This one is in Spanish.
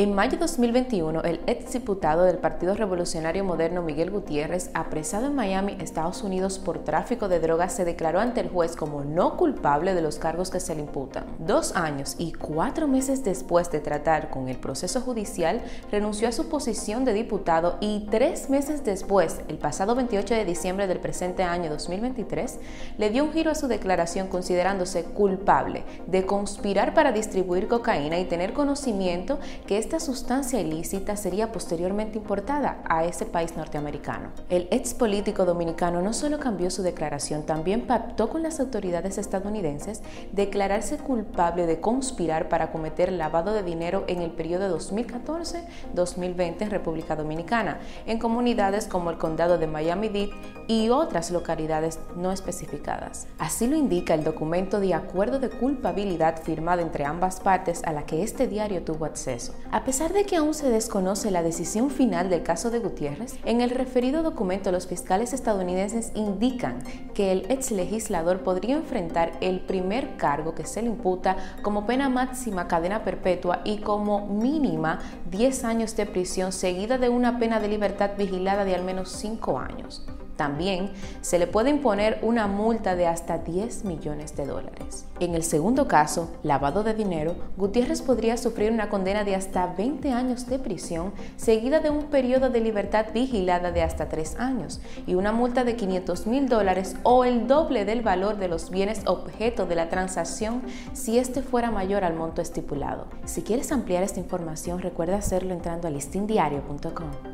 En mayo de 2021, el ex diputado del Partido Revolucionario Moderno Miguel Gutiérrez, apresado en Miami, Estados Unidos por tráfico de drogas, se declaró ante el juez como no culpable de los cargos que se le imputan. Dos años y cuatro meses después de tratar con el proceso judicial, renunció a su posición de diputado y tres meses después, el pasado 28 de diciembre del presente año 2023, le dio un giro a su declaración considerándose culpable de conspirar para distribuir cocaína y tener conocimiento que esta sustancia ilícita sería posteriormente importada a ese país norteamericano. El ex político dominicano no solo cambió su declaración, también pactó con las autoridades estadounidenses declararse culpable de conspirar para cometer lavado de dinero en el periodo 2014-2020 en República Dominicana, en comunidades como el condado de Miami-Dade y otras localidades no especificadas. Así lo indica el documento de acuerdo de culpabilidad firmado entre ambas partes a la que este diario tuvo acceso. A pesar de que aún se desconoce la decisión final del caso de Gutiérrez, en el referido documento los fiscales estadounidenses indican que el ex legislador podría enfrentar el primer cargo que se le imputa como pena máxima cadena perpetua y como mínima 10 años de prisión seguida de una pena de libertad vigilada de al menos 5 años. También se le puede imponer una multa de hasta 10 millones de dólares. En el segundo caso, lavado de dinero, Gutiérrez podría sufrir una condena de hasta 20 años de prisión, seguida de un periodo de libertad vigilada de hasta 3 años y una multa de 500 mil dólares o el doble del valor de los bienes objeto de la transacción si este fuera mayor al monto estipulado. Si quieres ampliar esta información, recuerda hacerlo entrando a listindiario.com.